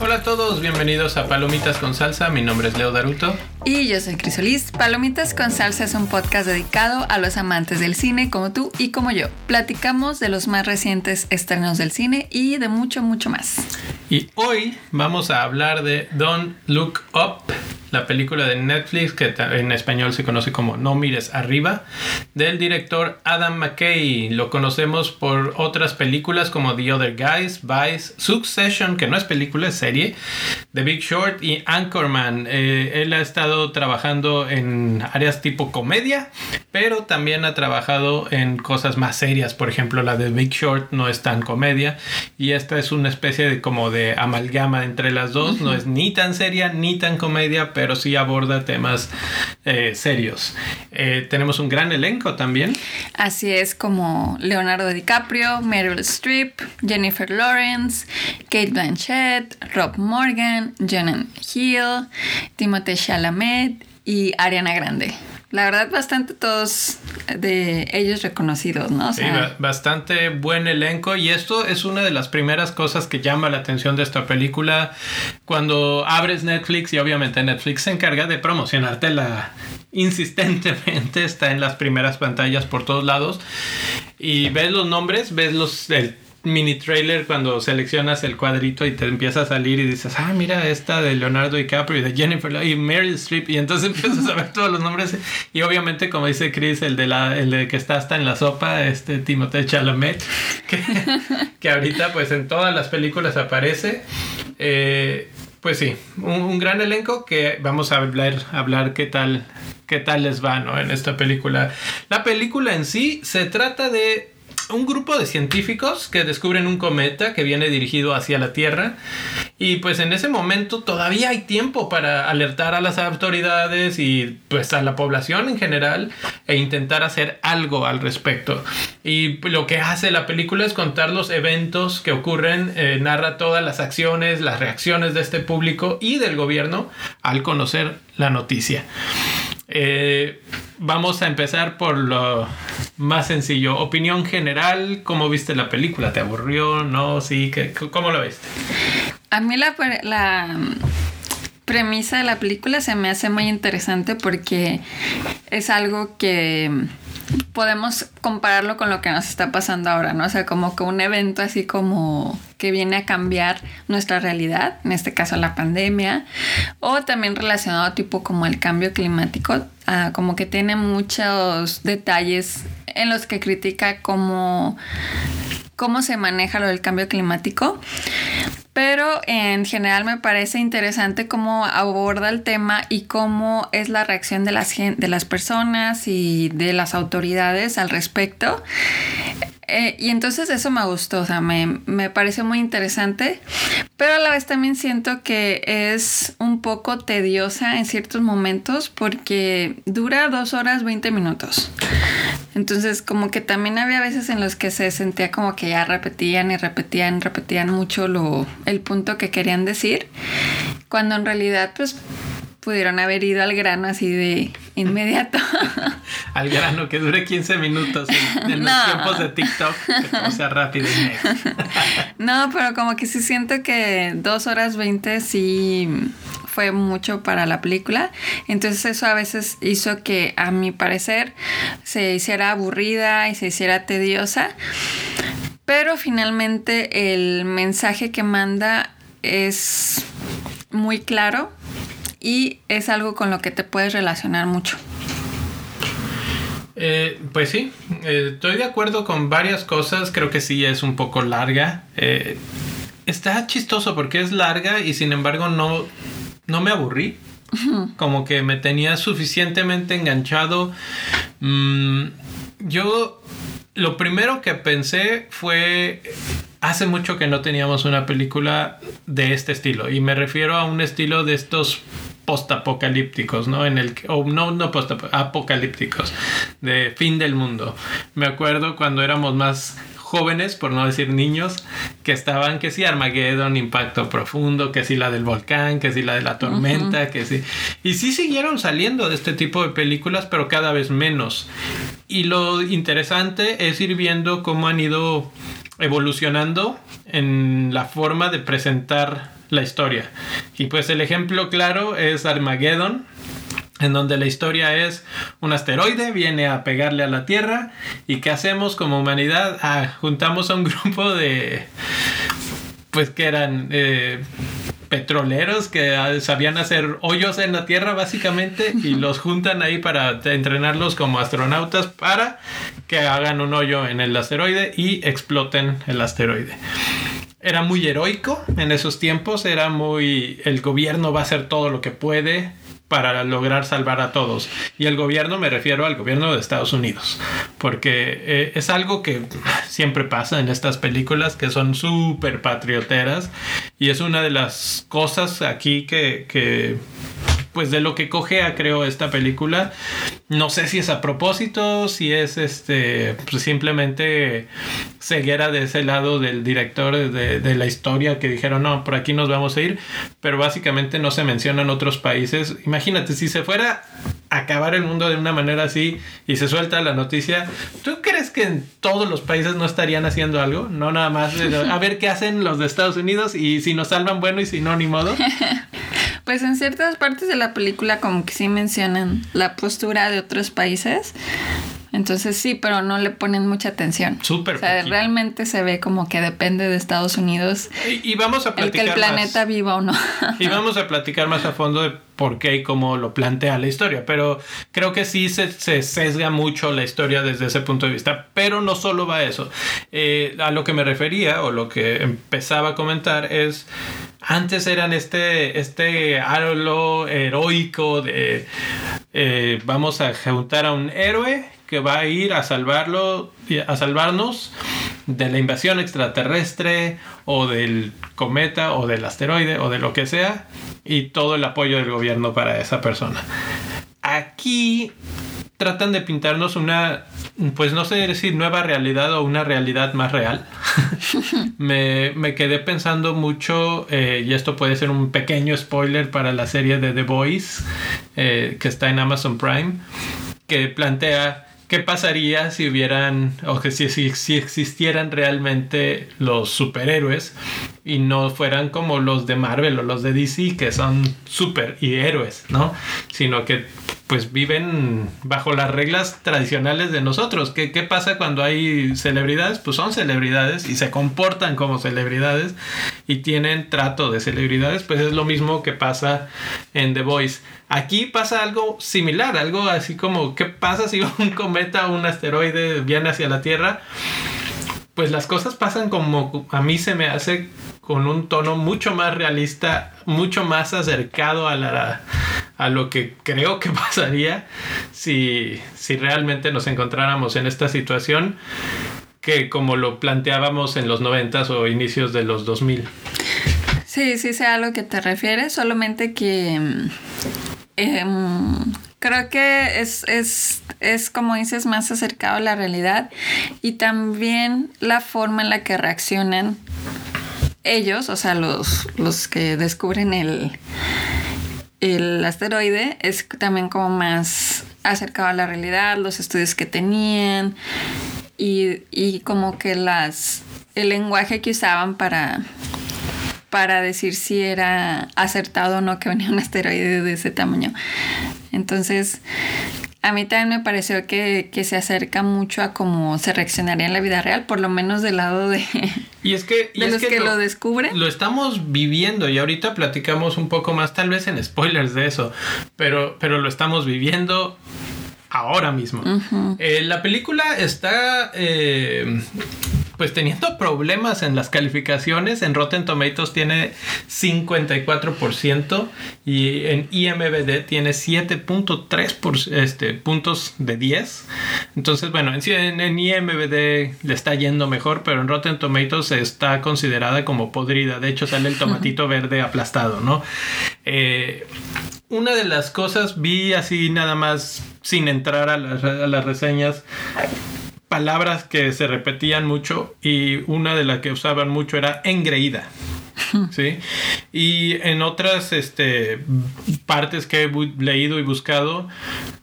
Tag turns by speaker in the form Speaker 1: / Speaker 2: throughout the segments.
Speaker 1: Hola a todos, bienvenidos a Palomitas con Salsa. Mi nombre es Leo Daruto.
Speaker 2: Y yo soy Crisolis. Palomitas con Salsa es un podcast dedicado a los amantes del cine como tú y como yo. Platicamos de los más recientes estrenos del cine y de mucho, mucho más.
Speaker 1: Y hoy vamos a hablar de Don't Look Up, la película de Netflix que en español se conoce como No mires arriba, del director Adam McKay. Lo conocemos por otras películas como The Other Guys, Vice, Succession, que no es película, es serie, The Big Short y Anchorman. Eh, él ha estado trabajando en áreas tipo comedia, pero también ha trabajado en cosas más serias. Por ejemplo, la de Big Short no es tan comedia y esta es una especie de como de amalgama entre las dos. No es ni tan seria ni tan comedia, pero sí aborda temas eh, serios. Eh, tenemos un gran elenco también.
Speaker 2: Así es como Leonardo DiCaprio, Meryl Streep, Jennifer Lawrence, Kate Blanchett, Rob Morgan, Jonathan Hill, Timothée Chalamet y Ariana Grande la verdad bastante todos de ellos reconocidos, ¿no?
Speaker 1: sí, bastante buen elenco. Y esto es una de las primeras cosas que llama la atención de esta película. Cuando abres Netflix y obviamente Netflix se encarga de promocionártela insistentemente, está en las primeras pantallas por todos lados. Y ves los nombres, ves los el mini trailer cuando seleccionas el cuadrito y te empieza a salir y dices, ah, mira esta de Leonardo DiCaprio y de Jennifer y Meryl Streep y entonces empiezas a ver todos los nombres y obviamente como dice Chris, el de la el de que está hasta en la sopa, este Timothée Chalamet, que, que ahorita pues en todas las películas aparece. Eh, pues sí, un, gran elenco que vamos a hablar, hablar qué tal, qué tal les va, ¿no? En esta película. La película en sí se trata de un grupo de científicos que descubren un cometa que viene dirigido hacia la Tierra y pues en ese momento todavía hay tiempo para alertar a las autoridades y pues a la población en general e intentar hacer algo al respecto. Y lo que hace la película es contar los eventos que ocurren, eh, narra todas las acciones, las reacciones de este público y del gobierno al conocer la noticia. Eh, vamos a empezar por lo más sencillo. Opinión general, ¿cómo viste la película? ¿Te aburrió? ¿No? ¿Sí? ¿Cómo lo viste?
Speaker 2: A mí la, la premisa de la película se me hace muy interesante porque es algo que podemos compararlo con lo que nos está pasando ahora, ¿no? O sea, como que un evento así como que viene a cambiar nuestra realidad, en este caso la pandemia, o también relacionado tipo como el cambio climático, ah, como que tiene muchos detalles en los que critica cómo, cómo se maneja lo del cambio climático. Pero en general me parece interesante cómo aborda el tema y cómo es la reacción de las, de las personas y de las autoridades al respecto. Eh, y entonces eso me gustó, o sea, me, me, pareció muy interesante, pero a la vez también siento que es un poco tediosa en ciertos momentos porque dura dos horas 20 minutos. Entonces como que también había veces en los que se sentía como que ya repetían y repetían, repetían mucho lo, el punto que querían decir, cuando en realidad pues pudieron haber ido al grano así de inmediato.
Speaker 1: al grano, que dure 15 minutos en, los tiempos de TikTok, que sea rápido
Speaker 2: no, pero como que sí siento que dos horas 20 sí fue mucho para la película. Entonces eso a veces hizo que a mi parecer se hiciera aburrida y se hiciera tediosa. Pero finalmente el mensaje que manda es muy claro y es algo con lo que te puedes relacionar mucho.
Speaker 1: Eh, pues sí, eh, estoy de acuerdo con varias cosas, creo que sí es un poco larga. Eh, está chistoso porque es larga y sin embargo no, no me aburrí. Como que me tenía suficientemente enganchado. Mm, yo lo primero que pensé fue hace mucho que no teníamos una película de este estilo y me refiero a un estilo de estos postapocalípticos, ¿no? En el o no no postapocalípticos de fin del mundo. Me acuerdo cuando éramos más jóvenes, por no decir niños, que estaban, que si Armageddon, Impacto Profundo, que si la del volcán, que si la de la tormenta, que si... Y sí siguieron saliendo de este tipo de películas, pero cada vez menos. Y lo interesante es ir viendo cómo han ido evolucionando en la forma de presentar la historia. Y pues el ejemplo claro es Armageddon, en donde la historia es un asteroide viene a pegarle a la Tierra y qué hacemos como humanidad ah, juntamos a un grupo de pues que eran eh, petroleros que ah, sabían hacer hoyos en la Tierra básicamente y los juntan ahí para entrenarlos como astronautas para que hagan un hoyo en el asteroide y exploten el asteroide era muy heroico en esos tiempos, era muy el gobierno va a hacer todo lo que puede para lograr salvar a todos. Y el gobierno me refiero al gobierno de Estados Unidos, porque eh, es algo que siempre pasa en estas películas que son súper patrioteras y es una de las cosas aquí que, que pues de lo que cogea creo esta película. No sé si es a propósito, si es este pues simplemente ceguera de ese lado del director de, de, la historia que dijeron no, por aquí nos vamos a ir, pero básicamente no se mencionan otros países. Imagínate, si se fuera a acabar el mundo de una manera así y se suelta la noticia, ¿tú crees que en todos los países no estarían haciendo algo? No nada más a ver qué hacen los de Estados Unidos y si nos salvan bueno y si no, ni modo.
Speaker 2: Pues en ciertas partes de la película como que sí mencionan la postura de otros países. Entonces sí, pero no le ponen mucha atención.
Speaker 1: Súper.
Speaker 2: O sea, realmente se ve como que depende de Estados Unidos.
Speaker 1: Y, vamos a platicar.
Speaker 2: El que el planeta viva o no.
Speaker 1: y vamos a platicar más a fondo de por qué y cómo lo plantea la historia. Pero creo que sí se, se sesga mucho la historia desde ese punto de vista. Pero no solo va a eso. Eh, a lo que me refería o lo que empezaba a comentar es antes eran este, este heroico de eh, vamos a juntar a un héroe que va a ir a salvarlo, a salvarnos de la invasión extraterrestre o del cometa o del asteroide o de lo que sea y todo el apoyo del gobierno para esa persona. Aquí tratan de pintarnos una, pues no sé decir nueva realidad o una realidad más real. me, quedé pensando mucho, eh, y esto puede ser un pequeño spoiler para la serie de The Boys, eh, que está en Amazon Prime, que plantea qué pasaría si hubieran, o que si, si, si existieran realmente los superhéroes y no fueran como los de Marvel o los de DC, que son super y héroes, ¿no? Sino que pues viven bajo las reglas tradicionales de nosotros. ¿Qué, pasa cuando hay celebridades? Pues son celebridades y se comportan como celebridades y tienen trato de celebridades. Pues es lo mismo que pasa en The Voice. Aquí pasa algo similar, algo así como, ¿qué pasa si un cometa o un asteroide viene hacia la Tierra? Pues las cosas pasan como a mí se me hace con un tono mucho más realista, mucho más acercado a la a lo que creo que pasaría si, si realmente nos encontráramos en esta situación que como lo planteábamos en los 90 o inicios de los 2000.
Speaker 2: Sí, sí sé a lo que te refieres, solamente que em, creo que es, es, es, como dices, más acercado a la realidad y también la forma en la que reaccionan ellos, o sea, los, los que descubren el, el asteroide es también como más acercado a la realidad, los estudios que tenían y, como que las el lenguaje que usaban para para decir si era acertado o no que venía un asteroide de ese tamaño. Entonces, a mí también me pareció que, se acerca mucho a cómo se reaccionaría en la vida real, por lo menos del lado de,
Speaker 1: y es que,
Speaker 2: los que, lo, descubren.
Speaker 1: Lo estamos viviendo y ahorita platicamos un poco más, tal vez en spoilers de eso, pero, pero lo estamos viviendo ahora mismo. Eh, la película está eh, pues teniendo problemas en las calificaciones. En Rotten Tomatoes tiene 54% y en IMBD tiene 7.3 este, puntos de 10. Entonces, bueno, en, en IMBD le está yendo mejor, pero en Rotten Tomatoes está considerada como podrida. De hecho, sale el tomatito verde aplastado, ¿no? Eh, una de las cosas vi así nada más sin entrar a las, a las reseñas palabras que se repetían mucho y una de las que usaban mucho era engreída. ¿sí? Y en otras este, partes que he leído y buscado,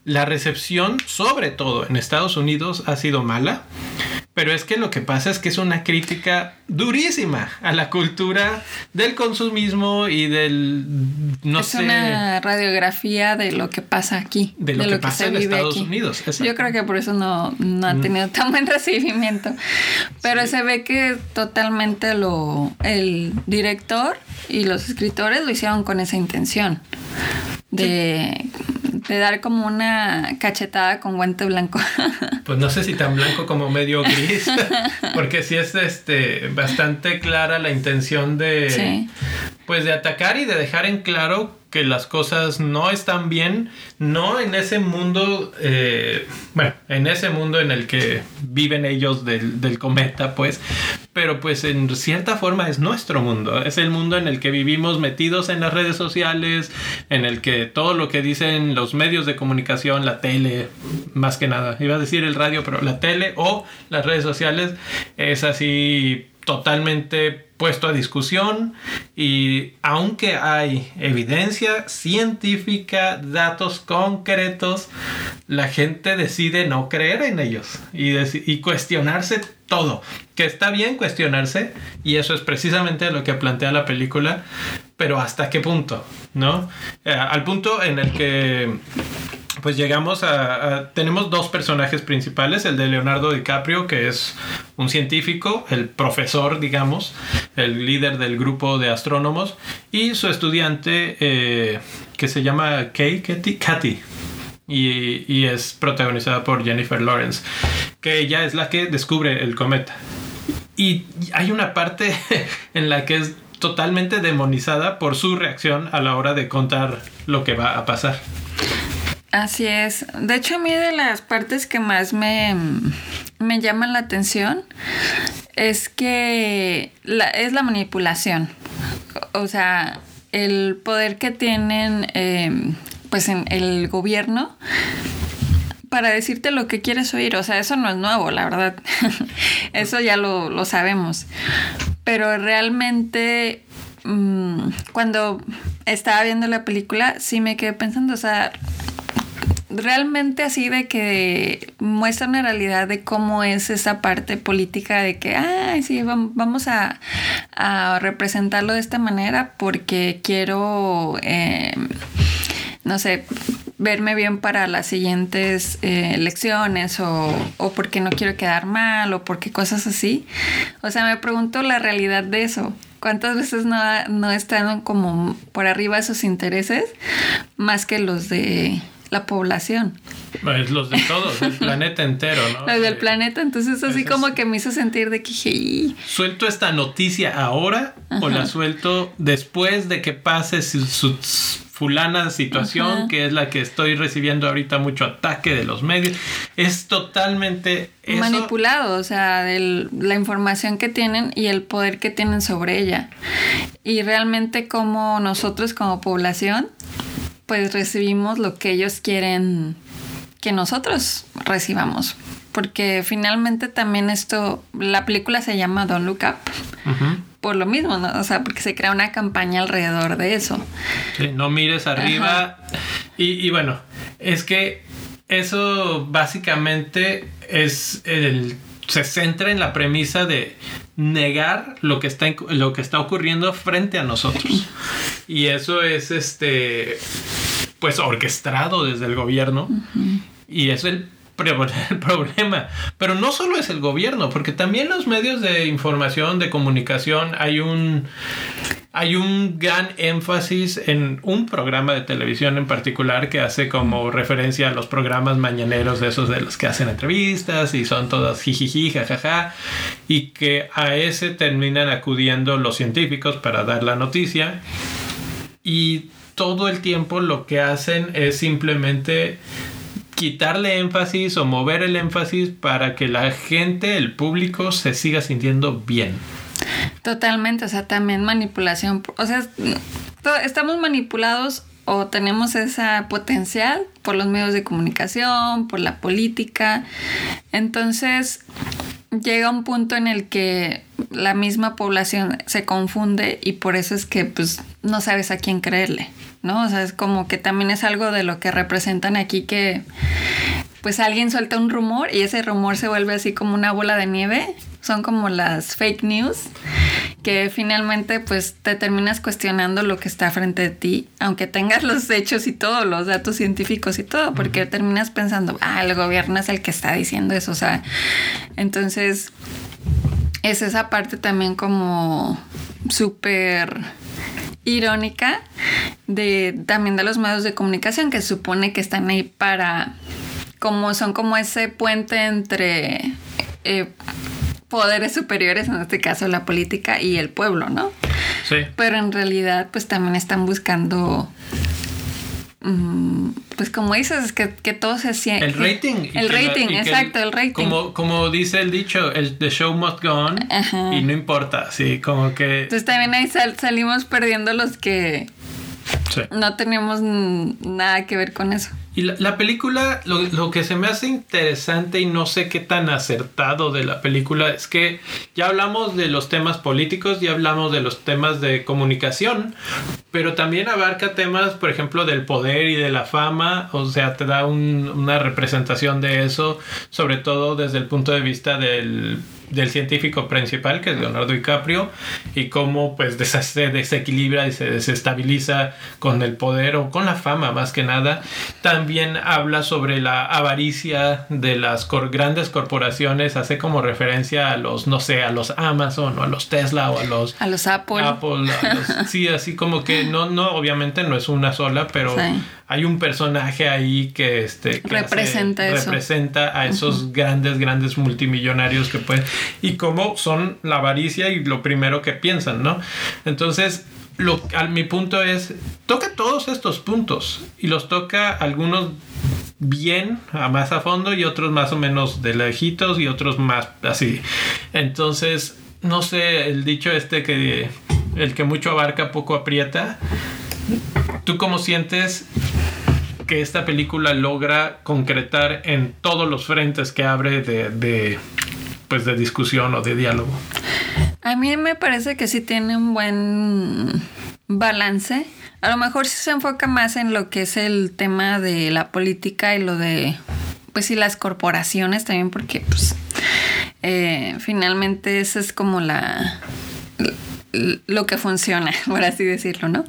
Speaker 1: la recepción, sobre todo en Estados Unidos, ha sido mala. Pero es que lo que pasa es que es una crítica durísima a la cultura del consumismo y del no
Speaker 2: es una radiografía de lo que pasa aquí
Speaker 1: de lo, que, pasa en Estados Unidos
Speaker 2: yo creo que por eso no, no ha tenido tan buen recibimiento. Pero se ve que totalmente lo el director y los escritores lo hicieron con esa intención de, de dar como una cachetada con guante blanco.
Speaker 1: Pues no sé si tan blanco como medio gris, porque sí es este bastante clara la intención de pues de atacar y de dejar en claro que las cosas no están bien, no en ese mundo, eh, bueno, en ese mundo en el que viven ellos del, del, cometa, pues, pero pues en cierta forma es nuestro mundo, es el mundo en el que vivimos metidos en las redes sociales, en el que todo lo que dicen los medios de comunicación, la tele, más que nada, iba a decir el radio, pero la tele o las redes sociales es así totalmente puesto a discusión y aunque hay evidencia científica, datos concretos, la gente decide no creer en ellos y, y cuestionarse todo. Que está bien cuestionarse y eso es precisamente lo que plantea la película, pero hasta qué punto, ¿no? Eh, al punto en el que pues llegamos a, Tenemos dos personajes principales, el de Leonardo DiCaprio, que es un científico, el profesor, digamos, el líder del grupo de astrónomos, y su estudiante eh, que se llama Kay, Katy, y, y, es protagonizada por Jennifer Lawrence, que ella es la que descubre el cometa. Y hay una parte en la que es totalmente demonizada por su reacción a la hora de contar lo que va a pasar.
Speaker 2: Así es. De hecho, a mí de las partes que más me, me llaman la atención es que es la manipulación. O sea, el poder que tienen em, pues en el gobierno para decirte lo que quieres oír. O sea, eso no es nuevo, la verdad. eso ya lo, lo sabemos. Pero realmente mm, cuando estaba viendo la película, sí me quedé pensando, o sea, realmente así de que muestra una realidad de cómo es esa parte política de que, ay, sí, vamos a, representarlo de esta manera porque quiero, em, no sé, verme bien para las siguientes eh, elecciones o, o, porque no quiero quedar mal o porque cosas así. O sea, me pregunto la realidad de eso. ¿Cuántas veces no, no están como por arriba esos intereses más que los de la población.
Speaker 1: Es los de todos, el planeta entero, ¿no?
Speaker 2: Los del planeta, entonces así como que me hizo sentir de que...
Speaker 1: ¿Suelto esta noticia ahora o la suelto después de que pase su, fulana situación, que es la que estoy recibiendo ahorita mucho ataque de los medios? Es totalmente...
Speaker 2: Manipulado, o sea, de la información que tienen y el poder que tienen sobre ella. Y realmente como nosotros como población pues recibimos lo que ellos quieren que nosotros recibamos. Porque finalmente también esto, la película se llama Don't Look Up. Por lo mismo, ¿no? O sea, porque se crea una campaña alrededor de eso.
Speaker 1: no mires arriba. Y, bueno, es que eso básicamente es el se centra en la premisa de negar lo que está lo que está ocurriendo frente a nosotros. Y eso es este pues orquestado desde el gobierno. Y es el, el problema. Pero no solo es el gobierno, porque también los medios de información, de comunicación, hay un hay un gran énfasis en un programa de televisión en particular que hace como referencia a los programas mañaneros de esos de los que hacen entrevistas y son todas jijiji, jajaja, y que a ese terminan acudiendo los científicos para dar la noticia. Y todo el tiempo lo que hacen es simplemente quitarle énfasis o mover el énfasis para que la gente, el público, se siga sintiendo bien.
Speaker 2: Totalmente, o sea, también manipulación. O sea, estamos manipulados o tenemos esa potencial por los medios de comunicación, por la política. Entonces llega un punto en el que la misma población se confunde y por eso es que pues no sabes a quién creerle, ¿no? O sea, es como que también es algo de lo que representan aquí que pues alguien suelta un rumor y ese rumor se vuelve así como una bola de nieve. Son como las fake news que finalmente pues te terminas cuestionando lo que está frente de ti, aunque tengas los hechos y todos los datos científicos y todo, porque terminas pensando, ah, el gobierno es el que está diciendo eso, o sea, entonces es esa parte también como súper irónica de también de los medios de comunicación que supone que están ahí para como son como ese puente entre eh, poderes superiores, en este caso la política y el pueblo, ¿no?
Speaker 1: Sí.
Speaker 2: Pero en realidad pues también están buscando mm, pues como dices, es que, que todo se siente.
Speaker 1: El rating.
Speaker 2: El rating, exacto, el, rating.
Speaker 1: Como, como dice el dicho, el the show must go on y no importa, sí, como que...
Speaker 2: Entonces también ahí salimos perdiendo los que sí. no teníamos nada que ver con eso.
Speaker 1: Y la, la película, lo, que se me hace interesante y no sé qué tan acertado de la película es que ya hablamos de los temas políticos, ya hablamos de los temas de comunicación, pero también abarca temas, por ejemplo, del poder y de la fama, o sea, te da un, una representación de eso, sobre todo desde el punto de vista del del científico principal, que es Leonardo DiCaprio, y cómo pues se desequilibra y se desestabiliza con el poder o con la fama más que nada. También habla sobre la avaricia de las cor grandes corporaciones, hace como referencia a los, no sé, a los Amazon o a los Tesla o a los...
Speaker 2: A los Apple.
Speaker 1: Apple a los, sí, así como que no, no, obviamente no es una sola, pero... Sí hay un personaje ahí que, este, que
Speaker 2: representa,
Speaker 1: hace,
Speaker 2: eso.
Speaker 1: representa a esos uh -huh. grandes, grandes multimillonarios que pueden y cómo son la avaricia y lo primero que piensan, ¿no? Entonces, lo, a mi punto es, toca todos estos puntos y los toca algunos bien, más a fondo y otros más o menos de lejitos y otros más así. Entonces, no sé, el dicho este que el que mucho abarca poco aprieta. ¿Tú cómo sientes que esta película logra concretar en todos los frentes que abre de, pues de discusión o de diálogo?
Speaker 2: A mí me parece que sí tiene un buen balance. A lo mejor sí se enfoca más en lo que es el tema de la política y lo de, pues sí, las corporaciones también, porque pues eh, finalmente esa es como la lo que funciona, por así decirlo, ¿no?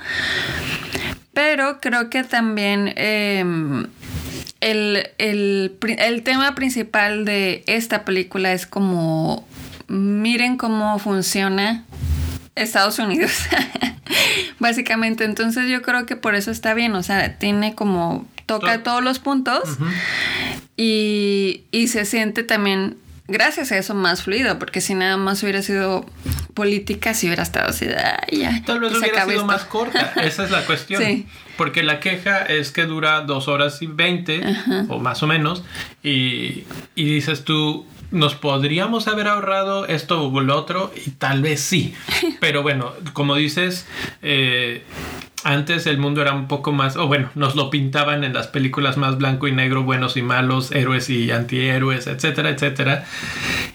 Speaker 2: Pero creo que también eh, el, el, el, tema principal de esta película es como, miren cómo funciona Estados Unidos. Básicamente, entonces yo creo que por eso está bien, o sea, tiene como, toca todos los puntos uh -huh. y, y se siente también gracias a eso más fluido, porque si nada más hubiera sido política, si hubiera estado así, ah, ya.
Speaker 1: Tal vez hubiera sido esto. más corta, esa es la cuestión. Sí. Porque la queja es que dura dos horas y veinte, o más o menos, y, y dices tú, nos podríamos haber ahorrado esto o lo otro, y tal vez sí. Pero bueno, como dices, eh, antes el mundo era un poco más, o bueno, nos lo pintaban en las películas más blanco y negro, buenos y malos, héroes y antihéroes, etcétera, etcétera.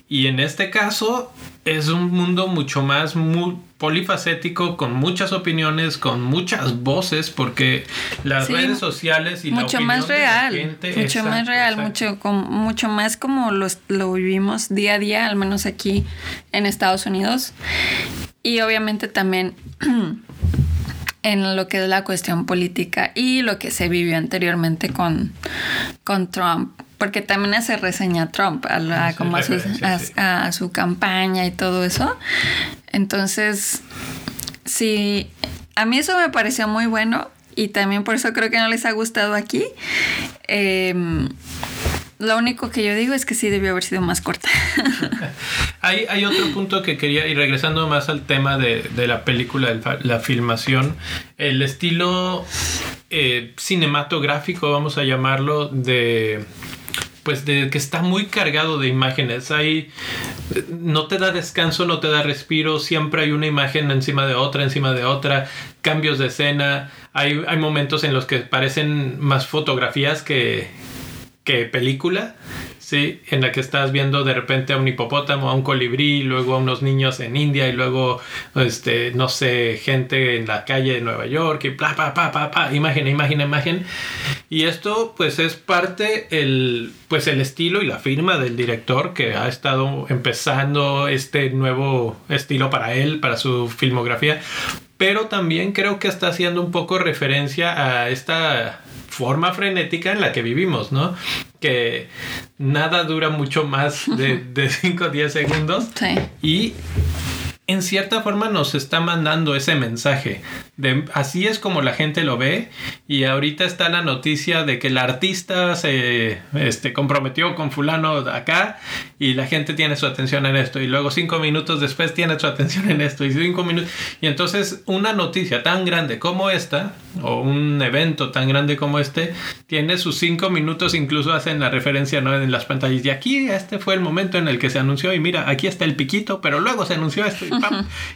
Speaker 1: Y en este caso es un mundo mucho más muy polifacético, con muchas opiniones, con muchas voces, porque las sí, redes sociales y
Speaker 2: mucho
Speaker 1: la
Speaker 2: más real,
Speaker 1: gente,
Speaker 2: mucho exacto, más real, exacto. mucho, con, mucho más como los, lo vivimos día a día, al menos aquí en Estados Unidos. Y obviamente también en lo que es la cuestión política y lo que se vivió anteriormente con, con Trump. Porque también hace reseña a Trump, a, la, sí, como a su, a, a su, campaña y todo eso. Entonces, sí, a mí eso me pareció muy bueno y también por eso creo que no les ha gustado aquí. Eh, lo único que yo digo es que sí debió haber sido más corta.
Speaker 1: hay, hay, otro punto que quería, y regresando más al tema de, de la película, la filmación, el estilo eh, cinematográfico, vamos a llamarlo, de pues de que está muy cargado de imágenes. Hay no te da descanso, no te da respiro, siempre hay una imagen encima de otra, encima de otra, cambios de escena, hay, hay momentos en los que parecen más fotografías que, que película. Sí, en la que estás viendo de repente a un hipopótamo, a un colibrí, luego a unos niños en India y luego, este, no sé, gente en la calle de Nueva York y bla, bla, bla, bla, bla, imagen, imagen, imagen. Y esto pues es parte el, pues el estilo y la firma del director que ha estado empezando este nuevo estilo para él, para su filmografía. Pero también creo que está haciendo un poco referencia a esta forma frenética en la que vivimos, ¿no? Que nada dura mucho más de 5 o 10 segundos.
Speaker 2: Sí.
Speaker 1: Y en cierta forma nos está mandando ese mensaje. Así es como la gente lo ve. Y ahorita está la noticia de que el artista se este, comprometió con fulano acá y la gente tiene su atención en esto. Y luego cinco minutos después tiene su atención en esto. Y cinco minutos. Y entonces una noticia tan grande como esta, o un evento tan grande como este, tiene sus cinco minutos, incluso hacen la referencia ¿no? en las pantallas. Y aquí este fue el momento en el que se anunció. Y mira, aquí está el piquito, pero luego se anunció esto.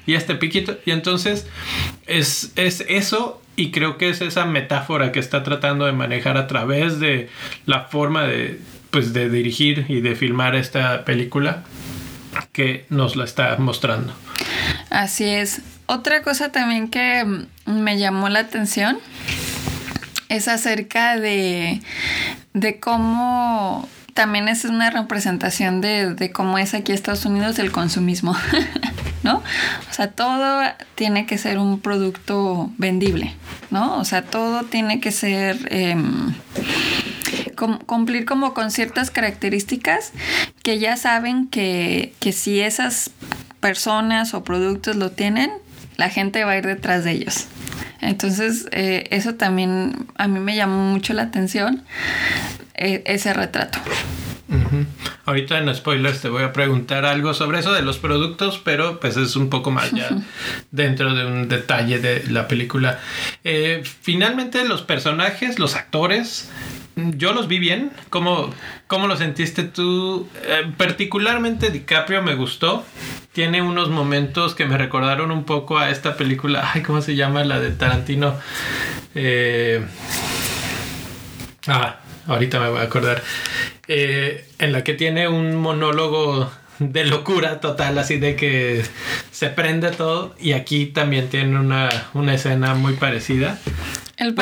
Speaker 1: Y y este piquito. Y entonces es, es eso y creo que es esa metáfora que está tratando de manejar a través de la forma de, pues, de dirigir y de filmar esta película que nos la está mostrando.
Speaker 2: Así es. Otra cosa también que me llamó la atención es acerca de, de cómo también es una representación de, de cómo es aquí Estados Unidos el consumismo. ¿no? O sea, todo tiene que ser un producto vendible, ¿no? O sea, todo tiene que ser... Em, cumplir como con ciertas características que ya saben que, si esas personas o productos lo tienen, la gente va a ir detrás de ellos. Entonces, eh, eso también a mí me llamó mucho la atención, e, ese retrato.
Speaker 1: Ahorita en spoilers te voy a preguntar algo sobre eso de los productos, pero pues es un poco más ya dentro de un detalle de la película. Eh, finalmente los personajes, los actores, yo los vi bien. ¿Cómo, cómo lo sentiste tú? Eh, particularmente DiCaprio me gustó. Tiene unos momentos que me recordaron un poco a esta película. Ay, ¿cómo se llama? La de Tarantino. Eh, ah, ahorita me voy a acordar. Eh, en la que tiene un monólogo de locura total, así de que se prende todo. Y aquí también tiene una, escena muy parecida. El,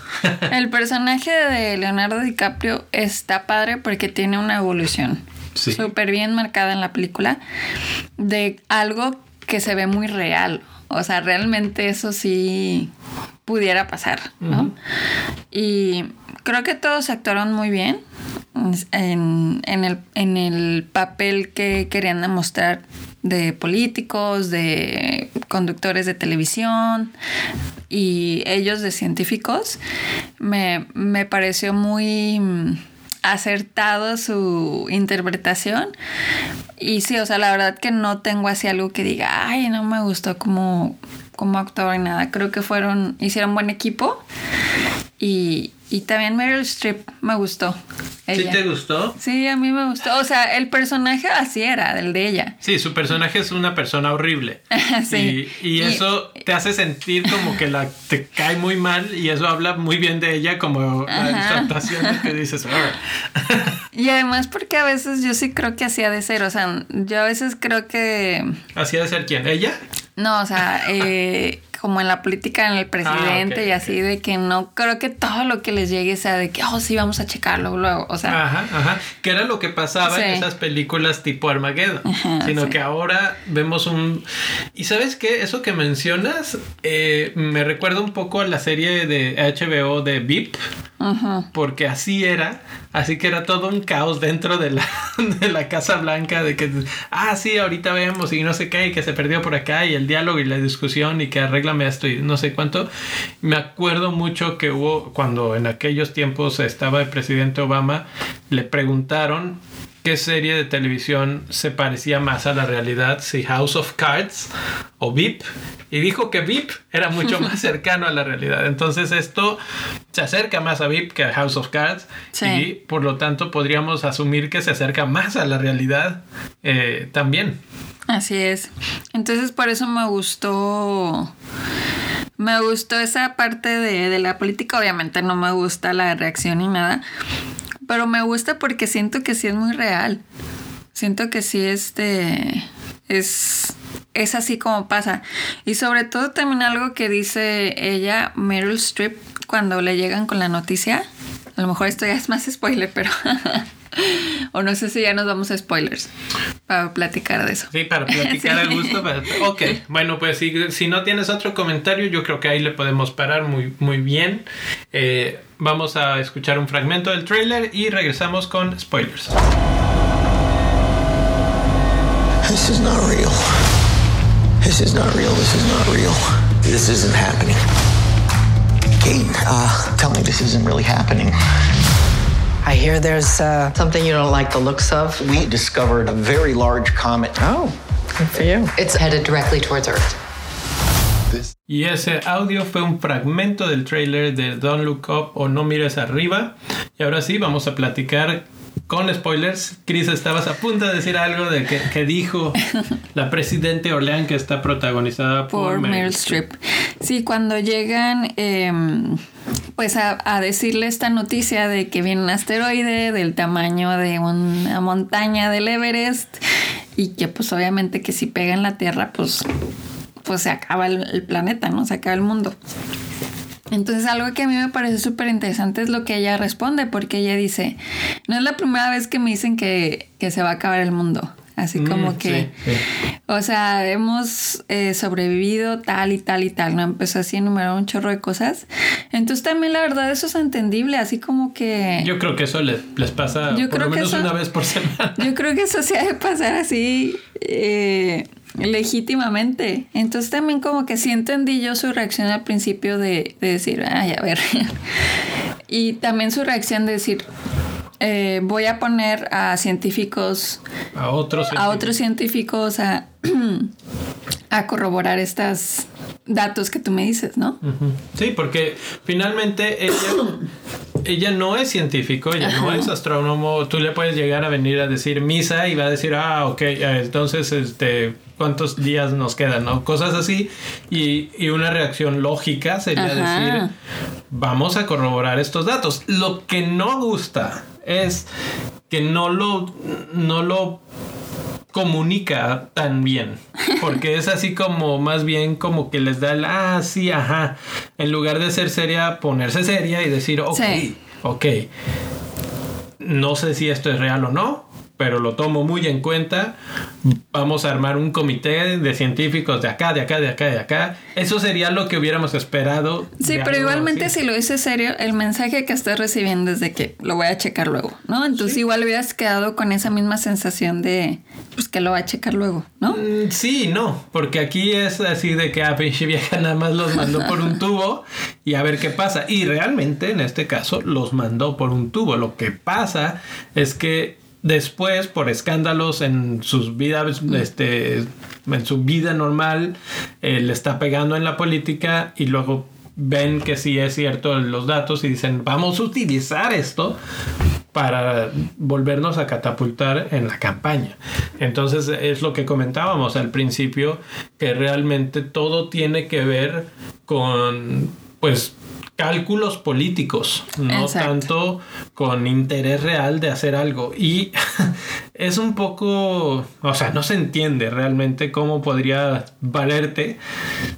Speaker 2: el personaje de Leonardo DiCaprio está padre porque tiene una evolución súper bien marcada en la película de algo que se ve muy real. O sea, realmente eso sí pudiera pasar, ¿no? Y creo que todos actuaron muy bien en, el, papel que querían demostrar de políticos, de conductores de televisión y ellos de científicos. Me, me pareció muy acertado su interpretación. Y sí, o sea, la verdad que no tengo así algo que diga, ay, no me gustó como, como actor y nada. Creo que fueron, hicieron buen equipo. Y, y también Meryl Streep me gustó.
Speaker 1: ¿Sí te gustó?
Speaker 2: Sí, a mí me gustó. O sea, el personaje así era, el de ella.
Speaker 1: Sí, su personaje es una persona horrible. sí. Y, eso te hace sentir como que la te cae muy mal y eso habla muy bien de ella como la que dices.
Speaker 2: y además porque a veces yo sí creo que hacía de ser, o sea, yo a veces creo que...
Speaker 1: ¿Hacía de ser quién? ¿Ella?
Speaker 2: No, o sea, eh, como en la política, en el presidente ah, y así, de que no creo que todo lo que les llegue sea de que, oh, sí, vamos a checarlo luego. O sea,
Speaker 1: ajá, ajá. Que era lo que pasaba en esas películas tipo Armageddon. sino que ahora vemos un. Y sabes qué? Eso que mencionas eh, me recuerda un poco a la serie de HBO de VIP. Porque así era, así que era todo un caos dentro de la, de la Casa Blanca, de que, ah, sí, ahorita vemos y no sé qué, y que se perdió por acá, y el diálogo y la discusión, y que arréglame esto y no sé cuánto. Me acuerdo mucho que hubo, cuando en aquellos tiempos estaba el presidente Obama, le preguntaron qué serie de televisión se parecía más a la realidad, si House of Cards o VIP. Y dijo que VIP era mucho más cercano a la realidad. Entonces esto se acerca más a VIP que a House of Cards. Y por lo tanto podríamos asumir que se acerca más a la realidad eh, también.
Speaker 2: Así es. Entonces por eso me gustó Me gustó esa parte de, de la política. Obviamente no me gusta la reacción ni nada. Pero me gusta porque siento que sí es muy real. Siento que sí este es es así como pasa. Y sobre todo también algo que dice ella, Meryl Streep, cuando le llegan con la noticia. A lo mejor esto ya es más spoiler, pero... o no sé si ya nos vamos a spoilers para platicar de eso.
Speaker 1: Sí, para platicar al gusto. ok, bueno, pues si, si, no tienes otro comentario, yo creo que ahí le podemos parar muy, muy bien. Eh, vamos a escuchar un fragmento del trailer y regresamos con spoilers. This is not real. This is not real. This is not real. This isn't happening. Kate, uh, tell me this isn't really happening. I hear there's uh, something you don't like the looks of. We discovered a very large comet. Oh, good for you. It's headed directly towards Earth. Y ese audio fue un fragmento del trailer de Don't Look Up o No Mires Arriba. Y ahora sí, vamos a platicar con spoilers. Chris, estabas a punto de decir algo de que, dijo la presidente Orlean que está protagonizada por,
Speaker 2: Meryl Streep. Sí, cuando llegan em, pues a, a, decirle esta noticia de que viene un asteroide del tamaño de una montaña del Everest y que pues obviamente que si pega en la Tierra pues, pues se acaba el, planeta, ¿no? Se acaba el mundo. Entonces algo que a mí me parece súper interesante es lo que ella responde, porque ella dice, no es la primera vez que me dicen que, se va a acabar el mundo. Así mm, como que, o sea, hemos eh, sobrevivido tal y tal y tal, ¿no? Empezó así a enumerar un chorro de cosas. Entonces también la verdad eso es entendible, así como que...
Speaker 1: Yo creo que eso les, pasa por lo menos una vez por semana.
Speaker 2: Yo creo que eso se ha de pasar así. Eh, legítimamente. Entonces también como que sí entendí yo su reacción al principio de, decir, ay, a ver. y también su reacción de decir, eh, voy a poner a científicos,
Speaker 1: a otros
Speaker 2: científicos, a, otros científicos a, a corroborar estos datos que tú me dices, ¿no?
Speaker 1: Sí, porque finalmente ella, ella no es científico, ella no es astrónomo. Tú le puedes llegar a venir a decir misa y va a decir, ah, ok, entonces este cuántos días nos quedan, ¿no? Cosas así. Y, una reacción lógica sería decir, vamos a corroborar estos datos. Lo que no gusta es que no lo, no lo comunica tan bien. Porque es así como más bien como que les da el, ah, sí, ajá. En lugar de ser seria, ponerse seria y decir, ok, ok. No sé si esto es real o no, pero lo tomo muy en cuenta. Vamos a armar un comité de científicos de acá, de acá, de acá, de acá. Eso sería lo que hubiéramos esperado.
Speaker 2: Sí, pero igualmente si lo hice serio, el mensaje que estás recibiendo es de que lo voy a checar luego, ¿no? Entonces igual hubieras quedado con esa misma sensación de, pues que lo va a checar luego, ¿no?
Speaker 1: Mm, sí, no, porque aquí es así de que a ah, pinche vieja nada más los mandó por un tubo y a ver qué pasa. Y realmente en este caso los mandó por un tubo. Lo que pasa es que Después, por escándalos en sus vidas, este, en su vida normal, eh, le está pegando en la política y luego ven que sí es cierto los datos y dicen, vamos a utilizar esto para volvernos a catapultar en la campaña. Entonces es lo que comentábamos al principio, que realmente todo tiene que ver con, pues, cálculos políticos, no tanto con interés real de hacer algo. Y es un poco, o sea, no se entiende realmente cómo podría valerte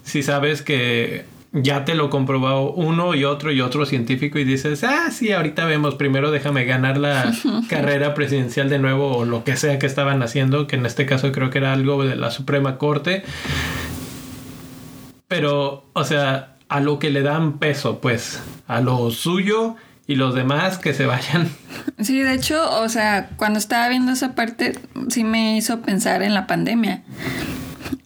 Speaker 1: si sabes que ya te lo comprobado uno y otro y otro científico y dices, ah, sí, ahorita vemos, primero déjame ganar la carrera presidencial de nuevo o lo que sea que estaban haciendo, que en este caso creo que era algo de la Suprema Corte. Pero, o sea, a lo que le dan peso, pues, a lo suyo y los demás que se vayan.
Speaker 2: Sí, de hecho, o sea, cuando estaba viendo esa parte, sí me hizo pensar en la pandemia.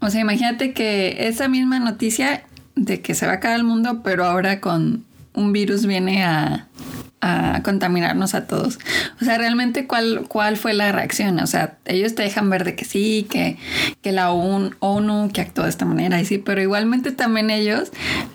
Speaker 2: O sea, imagínate que esa misma noticia de que se va a acabar el mundo, pero ahora con un virus viene a, a contaminarnos a todos. O sea, realmente cuál, cuál fue la reacción. O sea, ellos te dejan ver de que sí, que, que la ONU, que actuó de esta manera y sí, pero igualmente también ellos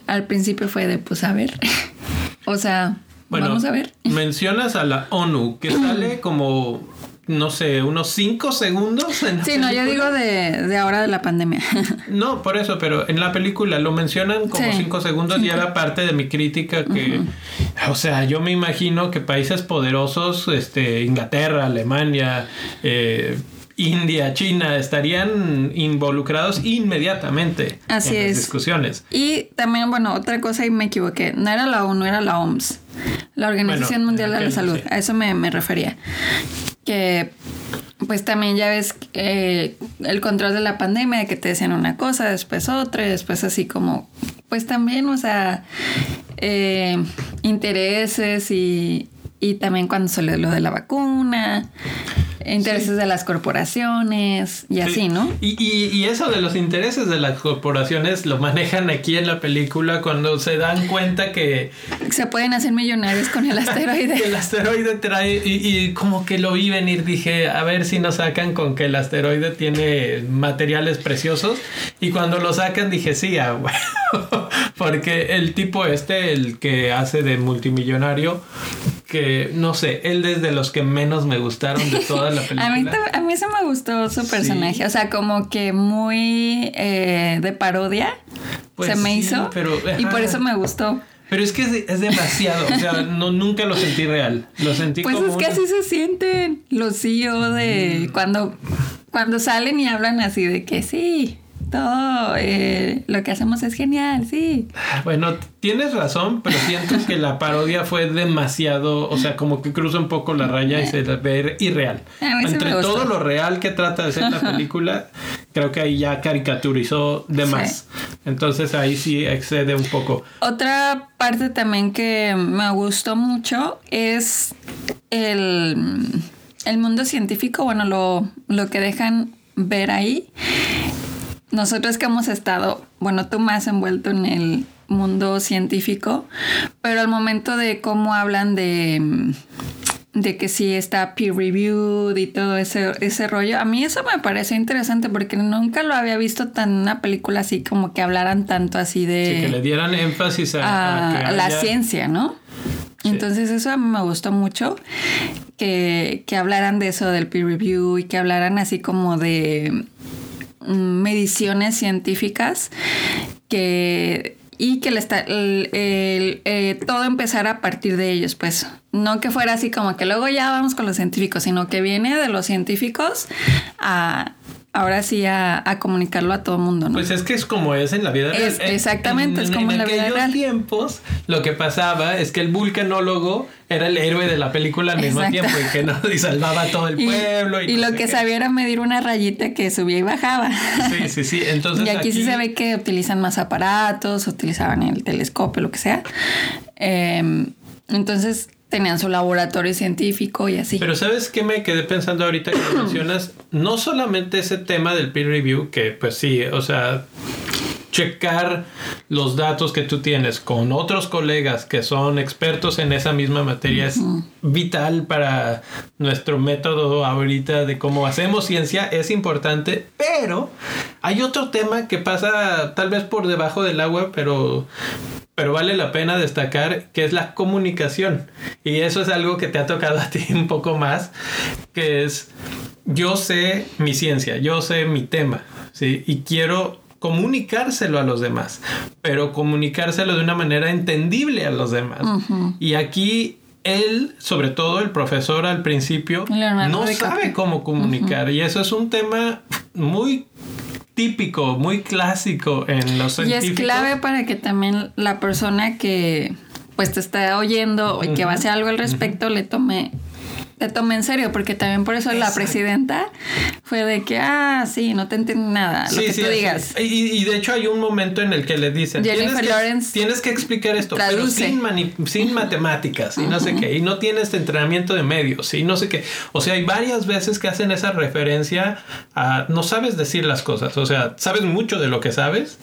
Speaker 2: al principio fue de pues a ver. o sea, vamos a ver.
Speaker 1: Mencionas a la ONU que sale como no sé, unos 5 segundos. En
Speaker 2: Sí, no, yo digo de, de ahora de la pandemia.
Speaker 1: No, por eso, pero en la película lo mencionan como
Speaker 2: Sí.
Speaker 1: 5 segundos y era parte de mi crítica que, o sea, yo me imagino que países poderosos, este, Inglaterra, Alemania, eh, India, China, estarían involucrados inmediatamente
Speaker 2: Así
Speaker 1: en
Speaker 2: es.
Speaker 1: las discusiones.
Speaker 2: Y también, bueno, otra cosa y me equivoqué. No era la ONU, era la OMS. La Organización
Speaker 1: Bueno,
Speaker 2: Mundial de la Salud.
Speaker 1: sí.
Speaker 2: A eso me, me refería. Que pues también ya ves eh, el control de la pandemia, de que te decían una cosa, después otra, y después así como, pues también, o sea, eh, intereses y, y también cuando salió lo de la vacuna, intereses de las corporaciones y así,
Speaker 1: Sí.
Speaker 2: ¿no?
Speaker 1: Y, y- y eso de los intereses de las corporaciones lo manejan aquí en la película cuando se dan cuenta que
Speaker 2: Se pueden hacer millonarios con el asteroide.
Speaker 1: el asteroide trae y, y como que lo vi venir dije a ver si nos sacan con que el asteroide tiene materiales preciosos y cuando lo sacan dije sí ah, bueno. porque el tipo este el que hace de multimillonario que no sé él es de los que menos me gustaron de toda la película
Speaker 2: A mí, a mí se me gustó su personaje, o sea, como que muy eh, de parodia
Speaker 1: Pues
Speaker 2: se me
Speaker 1: sí,
Speaker 2: hizo
Speaker 1: pero,
Speaker 2: y por eso me gustó.
Speaker 1: pero es que es, es demasiado o sea no nunca lo sentí real lo sentí
Speaker 2: Pues
Speaker 1: como
Speaker 2: es que
Speaker 1: una-
Speaker 2: así se sienten los CEO de cuando, cuando salen y hablan así de que sí, todo eh, lo que hacemos es genial, sí.
Speaker 1: Bueno, tienes razón, pero siento que la parodia fue demasiado, o sea, como que cruza un poco la raya y se ve irreal. Entre todo lo real que trata de ser la película, creo que ahí ya caricaturizó de
Speaker 2: Sí.
Speaker 1: más. Entonces ahí sí excede un poco.
Speaker 2: Otra parte también que me gustó mucho es el, el mundo científico, bueno, lo, lo que dejan ver ahí. Nosotros que hemos estado, bueno, tú más envuelto en el mundo científico, pero al momento de cómo hablan de, de que sí está peer reviewed y todo ese, ese rollo, a mí eso me pareció interesante porque nunca lo había visto tan una película así como que hablaran tanto así de
Speaker 1: Sí, que le dieran énfasis a, a
Speaker 2: a,
Speaker 1: que
Speaker 2: a la
Speaker 1: haya-
Speaker 2: ciencia, ¿no? Entonces eso a mí me gustó mucho, que, que hablaran de eso del peer review y que hablaran así como de mm, mediciones científicas que y que el- el, eh, todo empezara a partir de ellos, pues. No que fuera así como que luego ya vamos con los científicos, sino que viene de los científicos a ahora sí a, a comunicarlo a todo mundo, ¿no?
Speaker 1: Pues es que es como es en la vida real.
Speaker 2: Exactamente, es como en la vida
Speaker 1: aquellos
Speaker 2: real.
Speaker 1: tiempos lo que pasaba es que el vulcanólogo era el héroe de la película al mismo
Speaker 2: Exacto.
Speaker 1: tiempo y que no y salvaba a todo el
Speaker 2: Y,
Speaker 1: pueblo. Y,
Speaker 2: y
Speaker 1: no
Speaker 2: lo que
Speaker 1: qué.
Speaker 2: sabía era medir una rayita que subía y bajaba.
Speaker 1: Sí, sí, sí. Entonces
Speaker 2: y aquí, sí se ve que utilizan más aparatos, utilizaban el telescopio, lo que sea. Eh, entonces tenían su laboratorio científico y así.
Speaker 1: Pero ¿sabes qué me quedé pensando ahorita que lo mencionas? No solamente ese tema del peer review, que pues sí, o sea, checar los datos que tú tienes con otros colegas que son expertos en esa misma materia es vital para nuestro método ahorita de cómo hacemos ciencia, es importante, pero hay otro tema que pasa tal vez por debajo del agua, pero pero vale la pena destacar que es la comunicación. Y eso es algo que te ha tocado a ti un poco más, que es, yo sé mi ciencia, yo sé mi tema, ¿sí? Y quiero comunicárselo a los demás, pero comunicárselo de una manera entendible a los demás. Y aquí él, sobre todo el profesor al principio,
Speaker 2: Leonardo
Speaker 1: no sabe cómo comunicar. Y eso es un tema muy típico, muy clásico en los
Speaker 2: y es
Speaker 1: científicos.
Speaker 2: clave para que también la persona que pues te está oyendo y que va a hacer algo al respecto le tome te tome en serio, porque también por eso la presidenta fue de que, ah, sí, no te entiendo nada, lo que tú digas.
Speaker 1: Y, y de hecho hay un momento en el que le dicen,
Speaker 2: Jennifer
Speaker 1: tienes que,
Speaker 2: Lawrence
Speaker 1: tienes que explicar esto, pero sin, matemáticas y no sé qué, y no tienes entrenamiento de medios y no sé qué. O sea, hay varias veces que hacen esa referencia a no sabes decir las cosas, o sea, sabes mucho de lo que sabes,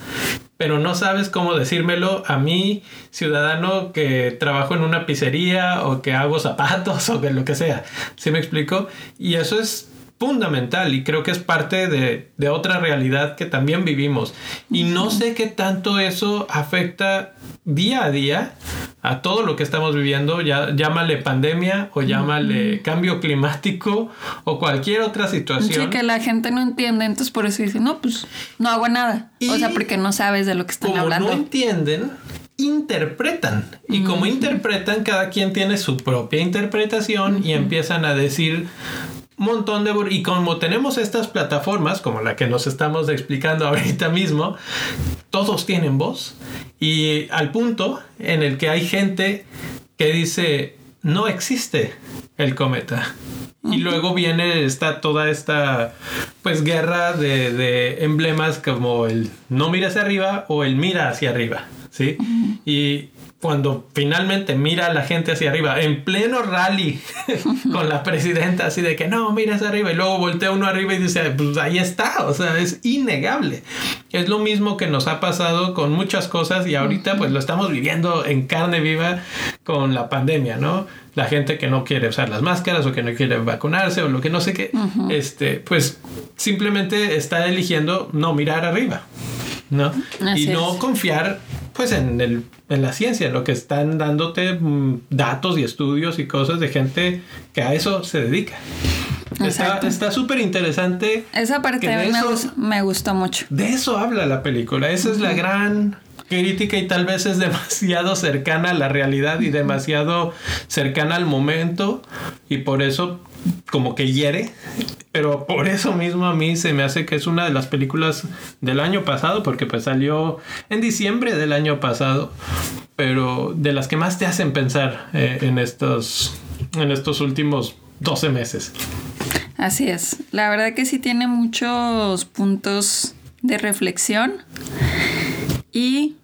Speaker 1: pero no sabes cómo decírmelo a mí, ciudadano que trabajo en una pizzería o que hago zapatos o que lo que sea. ¿Sí me explico? Y eso es fundamental y creo que es parte de, de otra realidad que también vivimos. Y no sé qué tanto eso afecta día a día a todo lo que estamos viviendo, ya, llámale pandemia o llámale cambio climático o cualquier otra situación.
Speaker 2: Sí, que la gente no entiende, entonces por eso dicen, no, pues no hago nada. o sea, porque no sabes de lo que están
Speaker 1: como
Speaker 2: hablando.
Speaker 1: no entienden, interpretan. Y como interpretan, cada quien tiene su propia interpretación y empiezan a decir montón de... Y como tenemos estas plataformas, como la que nos estamos explicando ahorita mismo, todos tienen voz. Y al punto en el que hay gente que dice, no existe el cometa. Y luego viene está toda esta pues guerra de, de, emblemas como el no mira hacia arriba o el mira hacia arriba, ¿sí? Y cuando finalmente mira a la gente hacia arriba, en pleno rally con la presidenta, así de que no, mira hacia arriba, y luego voltea uno arriba y dice, pues ahí está, o sea, es innegable. Es lo mismo que nos ha pasado con muchas cosas y ahorita pues lo estamos viviendo en carne viva con la pandemia, ¿no? La gente que no quiere usar las máscaras o que no quiere vacunarse o lo que no sé qué, este, pues simplemente está eligiendo no mirar arriba. ¿no?
Speaker 2: Así
Speaker 1: y no
Speaker 2: es.
Speaker 1: confiar pues en, el, en la ciencia, en lo que están dándote mm, datos y estudios y cosas de gente que a eso se dedica. Está
Speaker 2: Exacto.
Speaker 1: está súper interesante.
Speaker 2: Esa parte me,
Speaker 1: eso-
Speaker 2: me gustó mucho.
Speaker 1: De eso habla la película. Esa es la gran crítica y tal vez es demasiado cercana a la realidad y demasiado cercana al momento y por eso como que hiere. Pero por eso mismo a mí se me hace que es una de las películas del año pasado, porque pues salió en diciembre del año pasado, pero de las que más te hacen pensar eh, en, estos, en estos últimos 12 meses.
Speaker 2: Así es. La verdad que sí tiene muchos puntos de reflexión. Y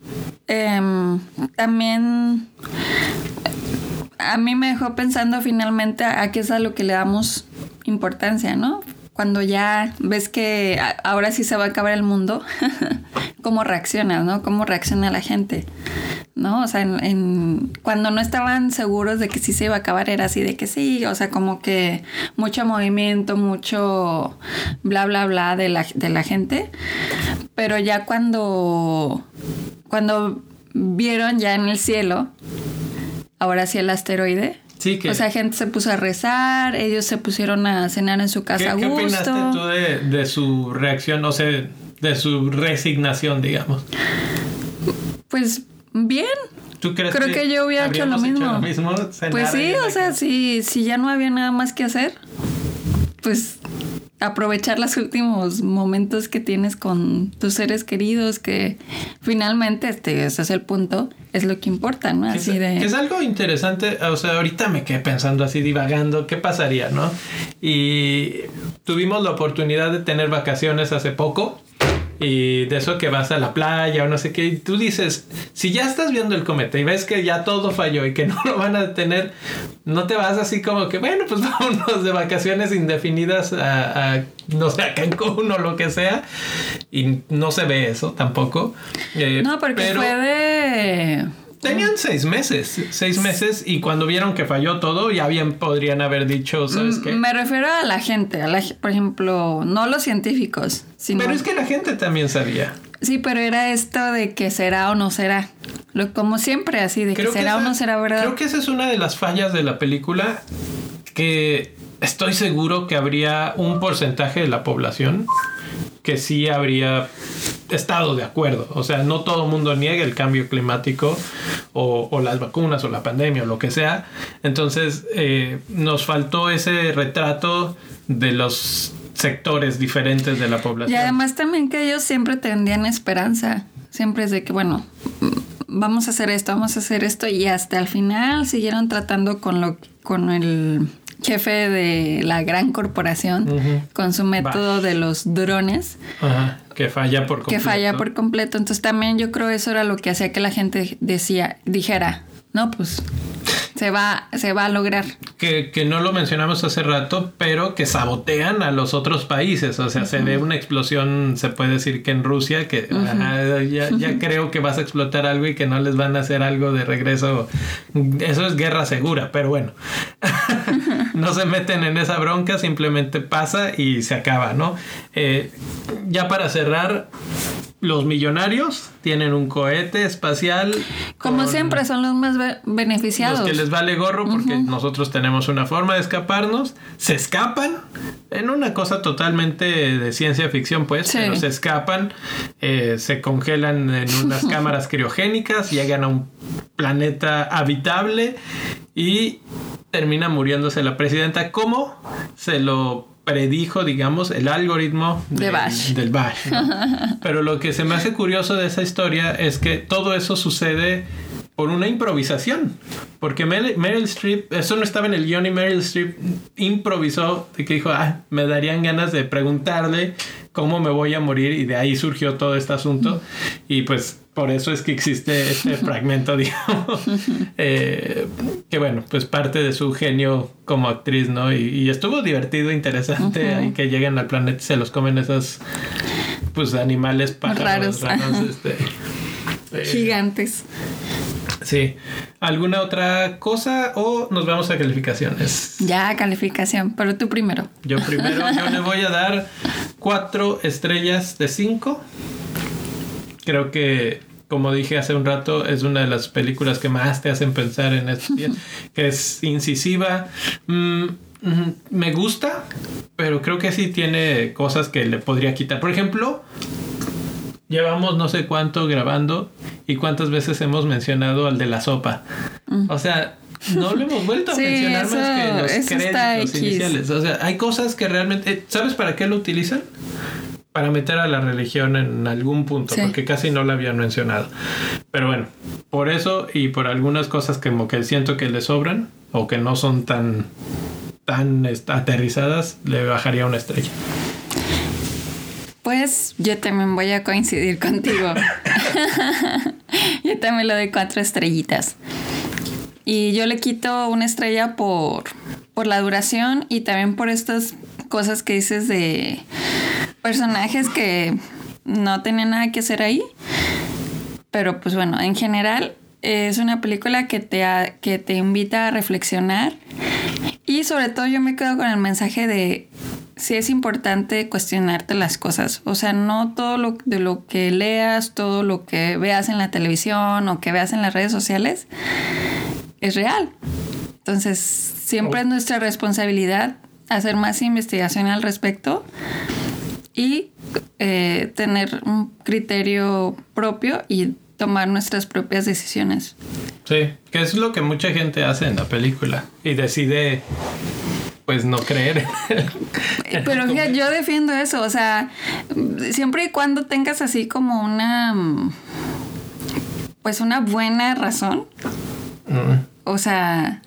Speaker 2: em, también a mí me dejó pensando finalmente a, qué es a lo que le damos importancia, ¿no? Cuando ya ves que ahora sí se va a acabar el mundo, ¿cómo reaccionas, no? ¿Cómo reacciona la gente? ¿No? O sea, en- cuando no estaban seguros de que sí se iba a acabar, era así de que sí, o sea, como que mucho movimiento, mucho bla, bla, bla de la, de la gente. Pero ya cuando, cuando vieron ya en el cielo, ahora sí el asteroide,
Speaker 1: Sí, que...
Speaker 2: o sea, gente se puso a rezar, ellos se pusieron a cenar en su
Speaker 1: ¿Qué,
Speaker 2: casa a
Speaker 1: qué
Speaker 2: gusto.
Speaker 1: opinaste tú de, de su reacción, o sea, de su resignación, digamos?
Speaker 2: Pues bien.
Speaker 1: ¿Tú crees
Speaker 2: Creo que yo hubiera hecho lo mismo.
Speaker 1: Cenar
Speaker 2: Pues
Speaker 1: ahí
Speaker 2: sí,
Speaker 1: en la
Speaker 2: o sea, si, si ya no había nada más que hacer, pues aprovechar los últimos momentos que tienes con tus seres queridos, que finalmente, este, ese es el punto, es lo que importa, ¿no? Así
Speaker 1: es,
Speaker 2: de...
Speaker 1: es algo interesante, o sea, ahorita me quedé pensando así, divagando, ¿qué pasaría, no? Y tuvimos la oportunidad de tener vacaciones hace poco. Y de eso que vas a la playa o no sé qué, y tú dices, si ya estás viendo el cometa y ves que ya todo falló y que no lo van a detener, no te vas así como que, bueno, pues vámonos de vacaciones indefinidas a, a, no sé, a Cancún o lo que sea. Y no se ve eso tampoco. Eh,
Speaker 2: No, porque
Speaker 1: pero-
Speaker 2: fue de...
Speaker 1: Tenían seis meses, seis meses y cuando vieron que falló todo, ya bien podrían haber dicho, ¿sabes qué?
Speaker 2: Mm, Me refiero a la gente, a la, por ejemplo, no los científicos, sino...
Speaker 1: Pero es que la gente también sabía.
Speaker 2: Sí, pero era esto de que será o no será. Lo, como siempre, así, de que
Speaker 1: Creo que
Speaker 2: será o
Speaker 1: esa-
Speaker 2: no será verdad.
Speaker 1: Creo que esa es una de las fallas de la película que estoy seguro que habría un porcentaje de la población que sí habría estado de acuerdo. O sea, no todo el mundo niega el cambio climático o, o las vacunas o la pandemia o lo que sea. Entonces, eh, nos faltó ese retrato de los sectores diferentes de la
Speaker 2: Y
Speaker 1: población.
Speaker 2: además también que ellos siempre tendían esperanza. Siempre es de que, bueno, vamos a hacer esto, vamos a hacer esto. Y hasta el final siguieron tratando con lo con el jefe de la gran corporación, con su método de los drones,
Speaker 1: Ajá, que falla por
Speaker 2: que
Speaker 1: completo.
Speaker 2: falla por completo. Entonces también yo creo eso era lo que hacía que la gente decía, dijera, no, pues se va, se va a lograr.
Speaker 1: que, que no lo mencionamos hace rato, pero que sabotean a los otros países. O sea, se ve una explosión, se puede decir que en Rusia, que ah, ya, ya creo que vas a explotar algo y que no les van a hacer algo de regreso. Eso es guerra segura, pero bueno. no se meten en esa bronca, simplemente pasa y se acaba, ¿no? Eh, ya para cerrar, los millonarios tienen un cohete espacial.
Speaker 2: Como siempre, son los más beneficiados.
Speaker 1: Los que les vale gorro porque nosotros tenemos una forma de escaparnos. Se escapan en una cosa totalmente de ciencia ficción, pues, pero se escapan, eh, se congelan en unas cámaras criogénicas, llegan a un planeta habitable y termina muriéndose la presidenta. ¿Cómo? Se lo predijo, digamos, el algoritmo
Speaker 2: de,
Speaker 1: del Bash. Pero lo que se me hace curioso de esa historia es que todo eso sucede por una improvisación. Porque Meryl, Streep, eso no estaba en el guion y Meryl Streep improvisó de que dijo, ah, me darían ganas de preguntarle cómo me voy a morir y de ahí surgió todo este asunto. Y pues por eso es que existe este fragmento, digamos, eh, que bueno, pues parte de su genio como actriz, ¿no? Y, estuvo divertido, interesante, y que lleguen al planeta y se los comen esos, pues, animales
Speaker 2: pájaros, raros, este, eh, gigantes.
Speaker 1: Sí. ¿Alguna otra cosa o nos vamos a calificaciones?
Speaker 2: Ya, calificación, pero tú primero.
Speaker 1: Yo primero, yo le voy a dar cuatro estrellas de cinco. Creo que como dije hace un rato, es una de las películas que más te hacen pensar en esto. que es incisiva. Mm, mm, me gusta, pero creo que sí tiene cosas que le podría quitar. Por ejemplo, llevamos no sé cuánto grabando y cuántas veces hemos mencionado al de la sopa. Mm. O sea, no lo hemos vuelto a mencionar más que los créditos iniciales. O sea, hay cosas que realmente. ¿Sabes para qué lo utilizan? para meter a la religión en algún punto, porque casi no la habían mencionado. Pero bueno, por eso y por algunas cosas que como que siento que le sobran o que no son tan tan aterrizadas, le bajaría una estrella.
Speaker 2: Pues yo también voy a coincidir contigo. yo también le doy cuatro estrellitas. Y yo le quito una estrella por, por la duración y también por estas cosas que dices de personajes que no tenían nada que hacer ahí. Pero pues bueno, en general es una película que te, que te invita a reflexionar. Y sobre todo yo me quedo con el mensaje de si es importante cuestionarte las cosas. O sea, no todo lo de lo que leas, todo lo que veas en la televisión o que veas en las redes sociales es real. Entonces, siempre es nuestra responsabilidad hacer más investigación al respecto y eh, tener un criterio propio y tomar nuestras propias decisiones.
Speaker 1: Sí, que es lo que mucha gente hace en la película y decide pues no creer.
Speaker 2: Pero yo defiendo eso, o sea, siempre y cuando tengas así como una pues una buena razón. O sea,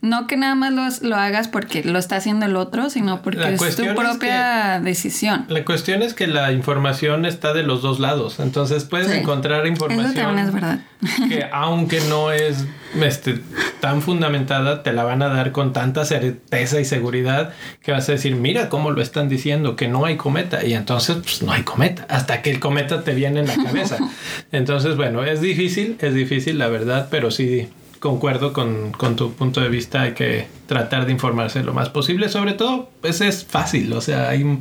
Speaker 2: no que nada más lo, hagas porque lo está haciendo el otro, sino porque es tu propia decisión.
Speaker 1: La cuestión es que la información está de los dos lados. Entonces puedes encontrar información.
Speaker 2: es verdad.
Speaker 1: Que aunque no es este, tan fundamentada, te la van a dar con tanta certeza y seguridad que vas a decir, mira cómo lo están diciendo, que no hay cometa. Y entonces, pues no hay cometa. Hasta que el cometa te viene en la cabeza. Entonces, bueno, es difícil, es difícil, la verdad, pero sí concuerdo con, tu punto de vista, hay que tratar de informarse lo más posible, sobre todo, pues es fácil, o sea, hay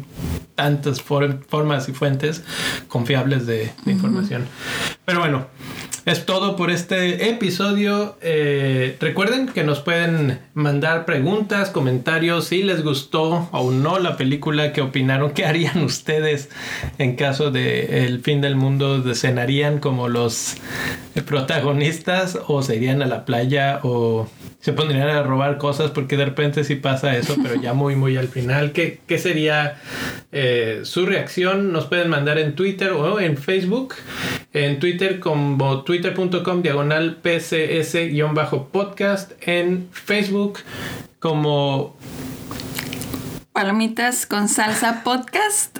Speaker 1: tantas formas y fuentes confiables de, información. Pero bueno, es todo por este episodio. Eh, recuerden que nos pueden mandar preguntas, comentarios, si les gustó o no la película, qué opinaron, qué harían ustedes en caso de el fin del mundo, cenarían como los protagonistas o se irían a la playa o se pondrían a robar cosas porque de repente sí pasa eso, pero ya muy muy al final. ¿Qué, qué sería eh, su reacción? Nos pueden mandar en Twitter o en Facebook. En Twitter como twitter.com diagonal pcs-podcast. En Facebook como
Speaker 2: Palomitas con salsa podcast.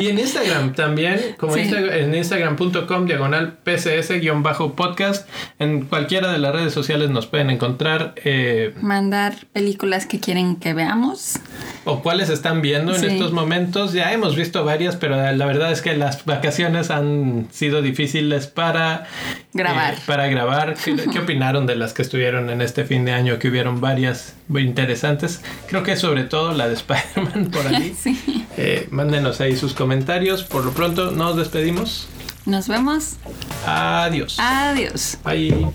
Speaker 1: Y en Instagram también, como en instagram.com diagonal pcs-podcast. En cualquiera de las redes sociales nos pueden encontrar. Eh,
Speaker 2: Mandar películas que quieren que veamos.
Speaker 1: O cuáles están viendo en estos momentos. Ya hemos visto varias, pero la verdad es que las vacaciones han sido difíciles para
Speaker 2: grabar.
Speaker 1: Eh, para grabar. ¿Qué, ¿Qué opinaron de las que estuvieron en este fin de año? Que hubieron varias muy interesantes. Creo que sobre todo la de Spider-Man por ahí. Eh, mándenos ahí sus comentarios comentarios. Por lo pronto nos despedimos.
Speaker 2: Nos vemos.
Speaker 1: Adiós.
Speaker 2: Adiós.
Speaker 1: Bye.